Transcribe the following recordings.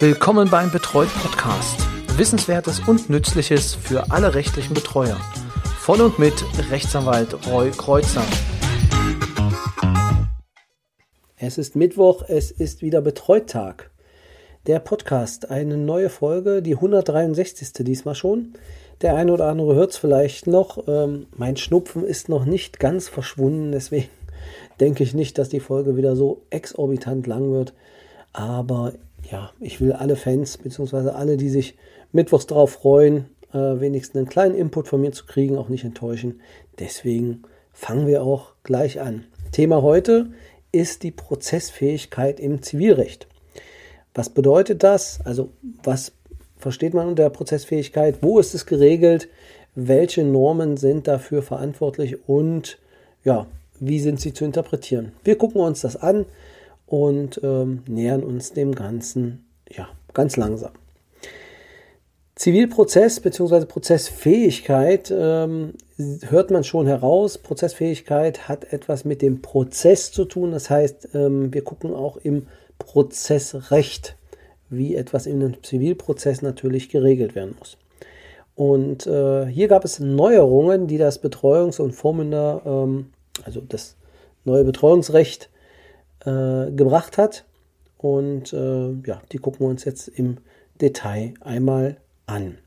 Willkommen beim Betreut Podcast. Wissenswertes und Nützliches für alle rechtlichen Betreuer. Von und mit Rechtsanwalt Roy Kreuzer. Es ist Mittwoch, es ist wieder Betreuttag. Der Podcast, eine neue Folge, die 163. diesmal schon. Der eine oder andere hört es vielleicht noch. Ähm, mein Schnupfen ist noch nicht ganz verschwunden, deswegen denke ich nicht, dass die Folge wieder so exorbitant lang wird. Aber ja, ich will alle Fans, beziehungsweise alle, die sich mittwochs darauf freuen, äh, wenigstens einen kleinen Input von mir zu kriegen, auch nicht enttäuschen. Deswegen fangen wir auch gleich an. Thema heute ist die Prozessfähigkeit im Zivilrecht. Was bedeutet das? Also was versteht man unter Prozessfähigkeit? Wo ist es geregelt? Welche Normen sind dafür verantwortlich und ja, wie sind sie zu interpretieren? Wir gucken uns das an und ähm, nähern uns dem Ganzen ja, ganz langsam. Zivilprozess bzw. Prozessfähigkeit ähm, hört man schon heraus. Prozessfähigkeit hat etwas mit dem Prozess zu tun. Das heißt, ähm, wir gucken auch im Prozessrecht, wie etwas in einem Zivilprozess natürlich geregelt werden muss. Und äh, hier gab es Neuerungen, die das Betreuungs- und Vormünder, ähm, also das neue Betreuungsrecht äh, gebracht hat. Und äh, ja, die gucken wir uns jetzt im Detail einmal an.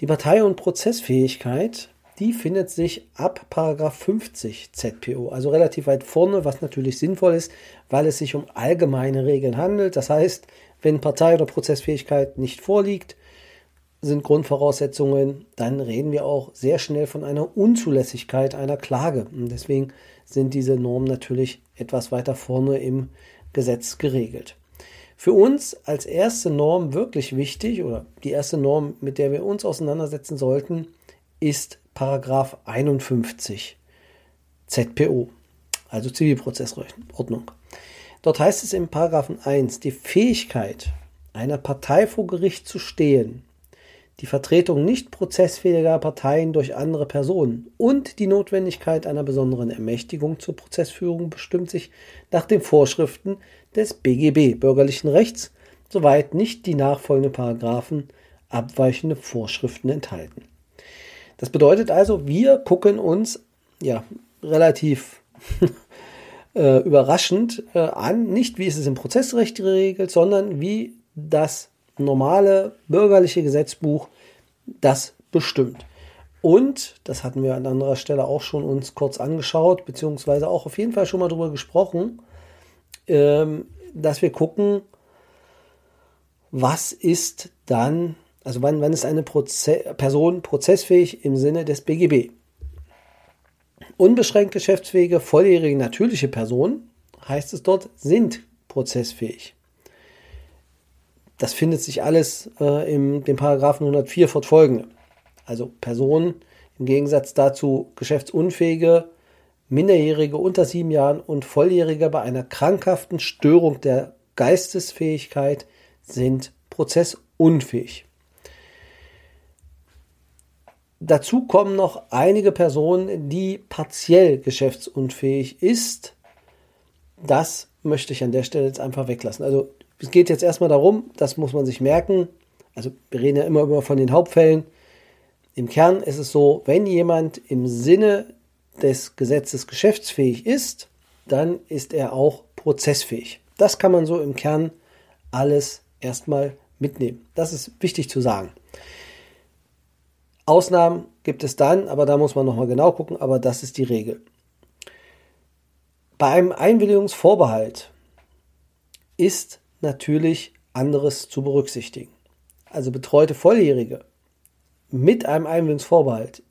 Die Partei- und Prozessfähigkeit, die findet sich ab 50 ZPO, also relativ weit vorne, was natürlich sinnvoll ist, weil es sich um allgemeine Regeln handelt. Das heißt, wenn Partei- oder Prozessfähigkeit nicht vorliegt, sind Grundvoraussetzungen, dann reden wir auch sehr schnell von einer Unzulässigkeit einer Klage. Und deswegen sind diese Normen natürlich etwas weiter vorne im Gesetz geregelt. Für uns als erste Norm wirklich wichtig oder die erste Norm, mit der wir uns auseinandersetzen sollten, ist Paragraph 51 ZPO, also Zivilprozessordnung. Dort heißt es im Paragraphen 1, die Fähigkeit einer Partei vor Gericht zu stehen die Vertretung nicht prozessfähiger Parteien durch andere Personen und die Notwendigkeit einer besonderen Ermächtigung zur Prozessführung bestimmt sich nach den Vorschriften des BGB bürgerlichen Rechts, soweit nicht die nachfolgenden Paragraphen abweichende Vorschriften enthalten. Das bedeutet also, wir gucken uns ja relativ äh, überraschend äh, an, nicht wie ist es im Prozessrecht geregelt, sondern wie das normale bürgerliche Gesetzbuch das bestimmt. Und, das hatten wir an anderer Stelle auch schon uns kurz angeschaut, beziehungsweise auch auf jeden Fall schon mal darüber gesprochen, ähm, dass wir gucken, was ist dann, also wann, wann ist eine Proze Person prozessfähig im Sinne des BGB. Unbeschränkt geschäftsfähige, volljährige natürliche Personen, heißt es dort, sind prozessfähig. Das findet sich alles äh, im dem Paragraphen 104 fortfolgende. Also Personen im Gegensatz dazu geschäftsunfähige, Minderjährige unter sieben Jahren und Volljährige bei einer krankhaften Störung der Geistesfähigkeit sind prozessunfähig. Dazu kommen noch einige Personen, die partiell geschäftsunfähig ist. Das möchte ich an der Stelle jetzt einfach weglassen. Also es geht jetzt erstmal darum, das muss man sich merken. Also wir reden ja immer, immer von den Hauptfällen. Im Kern ist es so, wenn jemand im Sinne des Gesetzes geschäftsfähig ist, dann ist er auch prozessfähig. Das kann man so im Kern alles erstmal mitnehmen. Das ist wichtig zu sagen. Ausnahmen gibt es dann, aber da muss man nochmal genau gucken, aber das ist die Regel. Bei einem Einwilligungsvorbehalt ist natürlich anderes zu berücksichtigen. Also betreute Volljährige mit einem Einwilligungsvorbehalt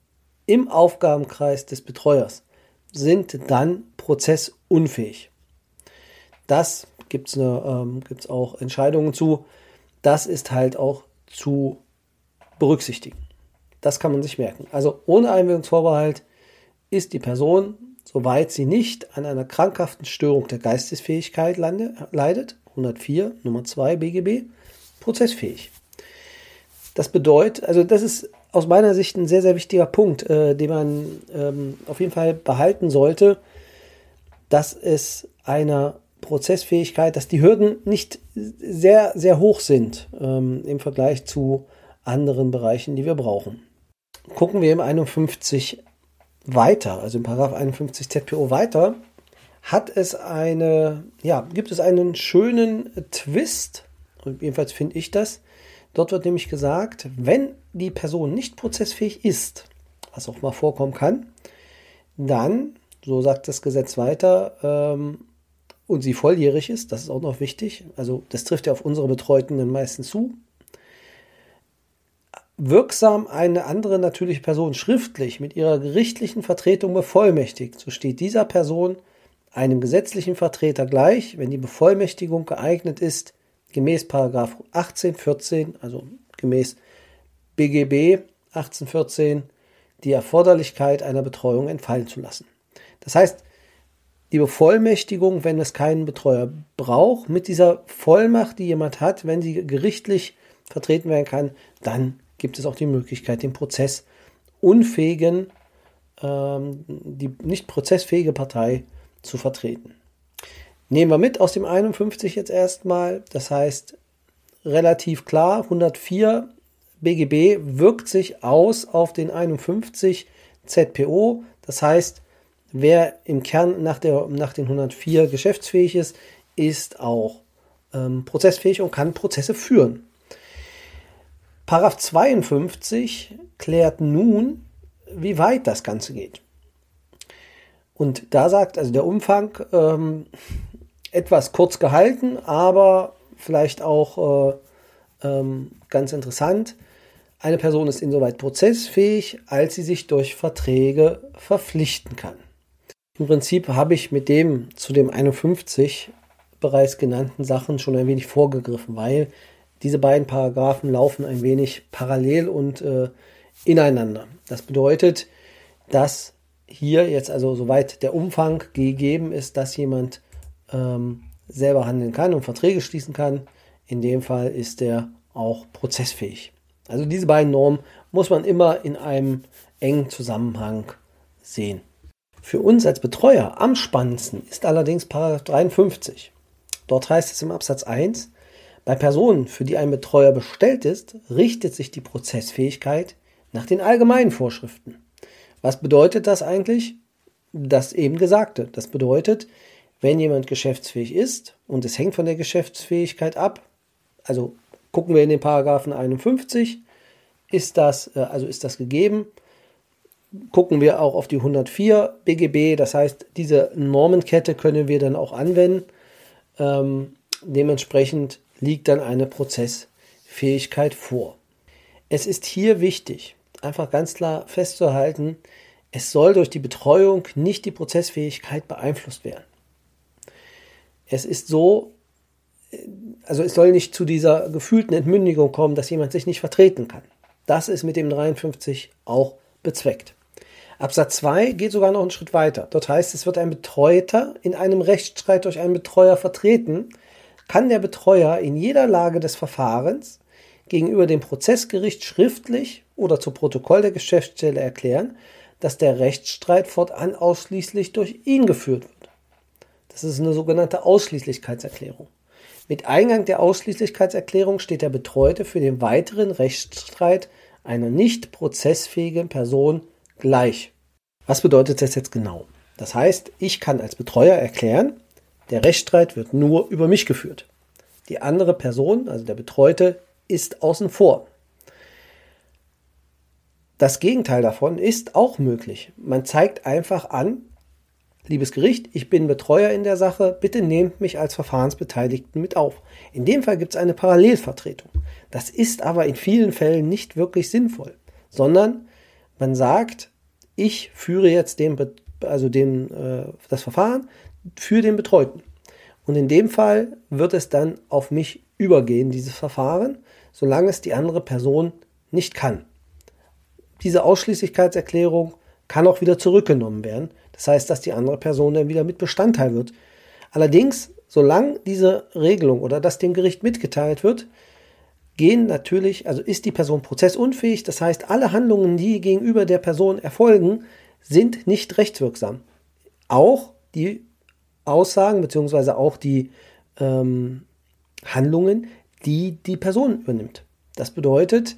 im Aufgabenkreis des Betreuers sind dann prozessunfähig. Das gibt es ähm, auch Entscheidungen zu. Das ist halt auch zu berücksichtigen. Das kann man sich merken. Also ohne Einwilligungsvorbehalt ist die Person, soweit sie nicht an einer krankhaften Störung der Geistesfähigkeit leidet, 104 Nummer 2 BGB prozessfähig. Das bedeutet, also das ist aus meiner Sicht ein sehr, sehr wichtiger Punkt, äh, den man ähm, auf jeden Fall behalten sollte, dass es einer Prozessfähigkeit, dass die Hürden nicht sehr, sehr hoch sind ähm, im Vergleich zu anderen Bereichen, die wir brauchen. Gucken wir im 51 weiter, also im Paragraph 51 ZPO weiter, hat es eine, ja, gibt es einen schönen Twist, jedenfalls finde ich das. Dort wird nämlich gesagt, wenn die Person nicht prozessfähig ist, was auch mal vorkommen kann, dann, so sagt das Gesetz weiter, ähm, und sie volljährig ist, das ist auch noch wichtig, also das trifft ja auf unsere Betreuten dann meistens zu, wirksam eine andere natürliche Person schriftlich mit ihrer gerichtlichen Vertretung bevollmächtigt, so steht dieser Person einem gesetzlichen Vertreter gleich, wenn die Bevollmächtigung geeignet ist, gemäß 18, 14, also gemäß BGB 1814, die Erforderlichkeit einer Betreuung entfallen zu lassen. Das heißt, die Bevollmächtigung, wenn es keinen Betreuer braucht, mit dieser Vollmacht, die jemand hat, wenn sie gerichtlich vertreten werden kann, dann gibt es auch die Möglichkeit, den Prozess unfähigen, ähm, die nicht prozessfähige Partei zu vertreten. Nehmen wir mit aus dem 51 jetzt erstmal, das heißt relativ klar, 104 BGB wirkt sich aus auf den 51 ZPO, das heißt, Wer im Kern nach, der, nach den 104 geschäftsfähig ist, ist auch ähm, prozessfähig und kann Prozesse führen. Paragraph 52 klärt nun, wie weit das Ganze geht. Und da sagt also der Umfang ähm, etwas kurz gehalten, aber vielleicht auch äh, ähm, ganz interessant. Eine Person ist insoweit prozessfähig, als sie sich durch Verträge verpflichten kann. Im Prinzip habe ich mit dem zu dem 51 bereits genannten Sachen schon ein wenig vorgegriffen, weil diese beiden Paragraphen laufen ein wenig parallel und äh, ineinander. Das bedeutet, dass hier jetzt also soweit der Umfang gegeben ist, dass jemand ähm, selber handeln kann und Verträge schließen kann. In dem Fall ist er auch prozessfähig. Also diese beiden Normen muss man immer in einem engen Zusammenhang sehen. Für uns als Betreuer am spannendsten ist allerdings 53. Dort heißt es im Absatz 1, bei Personen, für die ein Betreuer bestellt ist, richtet sich die Prozessfähigkeit nach den allgemeinen Vorschriften. Was bedeutet das eigentlich? Das eben Gesagte. Das bedeutet, wenn jemand geschäftsfähig ist und es hängt von der Geschäftsfähigkeit ab, also gucken wir in den Paragraphen 51, ist das, äh, also ist das gegeben, gucken wir auch auf die 104 BGB. Das heißt, diese Normenkette können wir dann auch anwenden. Ähm, dementsprechend liegt dann eine Prozessfähigkeit vor. Es ist hier wichtig, einfach ganz klar festzuhalten, es soll durch die Betreuung nicht die Prozessfähigkeit beeinflusst werden. Es ist so, also es soll nicht zu dieser gefühlten Entmündigung kommen, dass jemand sich nicht vertreten kann. Das ist mit dem 53 auch bezweckt. Absatz 2 geht sogar noch einen Schritt weiter. Dort heißt, es wird ein Betreuter in einem Rechtsstreit durch einen Betreuer vertreten, kann der Betreuer in jeder Lage des Verfahrens gegenüber dem Prozessgericht schriftlich oder zu Protokoll der Geschäftsstelle erklären, dass der Rechtsstreit fortan ausschließlich durch ihn geführt wird. Das ist eine sogenannte Ausschließlichkeitserklärung. Mit Eingang der Ausschließlichkeitserklärung steht der Betreute für den weiteren Rechtsstreit einer nicht prozessfähigen Person gleich. Was bedeutet das jetzt genau? Das heißt, ich kann als Betreuer erklären, der Rechtsstreit wird nur über mich geführt. Die andere Person, also der Betreute, ist außen vor. Das Gegenteil davon ist auch möglich. Man zeigt einfach an, liebes Gericht, ich bin Betreuer in der Sache, bitte nehmt mich als Verfahrensbeteiligten mit auf. In dem Fall gibt es eine Parallelvertretung. Das ist aber in vielen Fällen nicht wirklich sinnvoll, sondern man sagt, ich führe jetzt den, also den, äh, das Verfahren für den Betreuten. Und in dem Fall wird es dann auf mich übergehen, dieses Verfahren, solange es die andere Person nicht kann. Diese Ausschließlichkeitserklärung kann auch wieder zurückgenommen werden. Das heißt, dass die andere Person dann wieder mit Bestandteil wird. Allerdings, solange diese Regelung oder das dem Gericht mitgeteilt wird, gehen natürlich, also ist die Person prozessunfähig, das heißt, alle Handlungen, die gegenüber der Person erfolgen, sind nicht rechtswirksam. Auch die Aussagen beziehungsweise auch die ähm, Handlungen, die die Person übernimmt. Das bedeutet,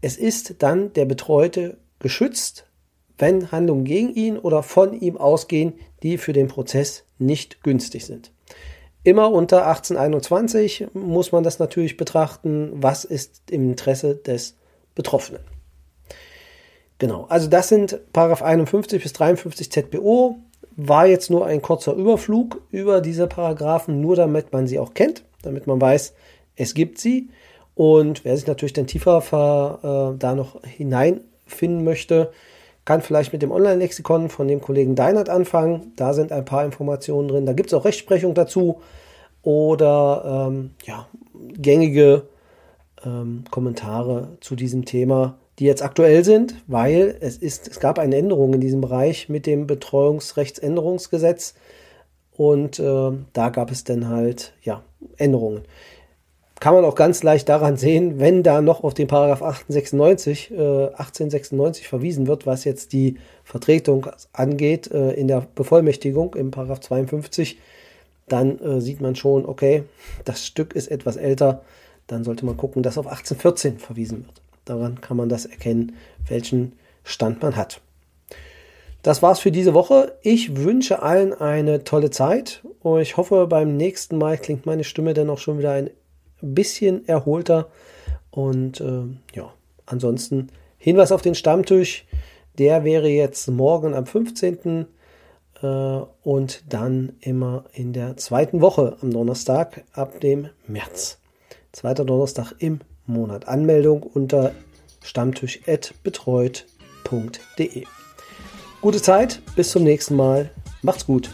es ist dann der Betreute geschützt, wenn Handlungen gegen ihn oder von ihm ausgehen, die für den Prozess nicht günstig sind. Immer unter 1821 muss man das natürlich betrachten, was ist im Interesse des Betroffenen. Genau, also das sind Paragraph 51 bis 53 ZBO. War jetzt nur ein kurzer Überflug über diese Paragraphen, nur damit man sie auch kennt, damit man weiß, es gibt sie. Und wer sich natürlich dann tiefer äh, da noch hineinfinden möchte, kann vielleicht mit dem Online-Lexikon von dem Kollegen Deinert anfangen. Da sind ein paar Informationen drin. Da gibt es auch Rechtsprechung dazu oder ähm, ja, gängige ähm, Kommentare zu diesem Thema, die jetzt aktuell sind, weil es ist, es gab eine Änderung in diesem Bereich mit dem Betreuungsrechtsänderungsgesetz und äh, da gab es dann halt ja Änderungen kann man auch ganz leicht daran sehen, wenn da noch auf den Paragraph 1896, äh, 1896 verwiesen wird, was jetzt die Vertretung angeht äh, in der Bevollmächtigung im Paragraph 52, dann äh, sieht man schon, okay, das Stück ist etwas älter, dann sollte man gucken, dass auf 1814 verwiesen wird. Daran kann man das erkennen, welchen Stand man hat. Das war's für diese Woche. Ich wünsche allen eine tolle Zeit und ich hoffe, beim nächsten Mal klingt meine Stimme dann auch schon wieder ein bisschen erholter. Und äh, ja, ansonsten Hinweis auf den Stammtisch. Der wäre jetzt morgen am 15. Äh, und dann immer in der zweiten Woche am Donnerstag ab dem März. Zweiter Donnerstag im Monat. Anmeldung unter stammtisch.betreut.de. Gute Zeit, bis zum nächsten Mal. Macht's gut.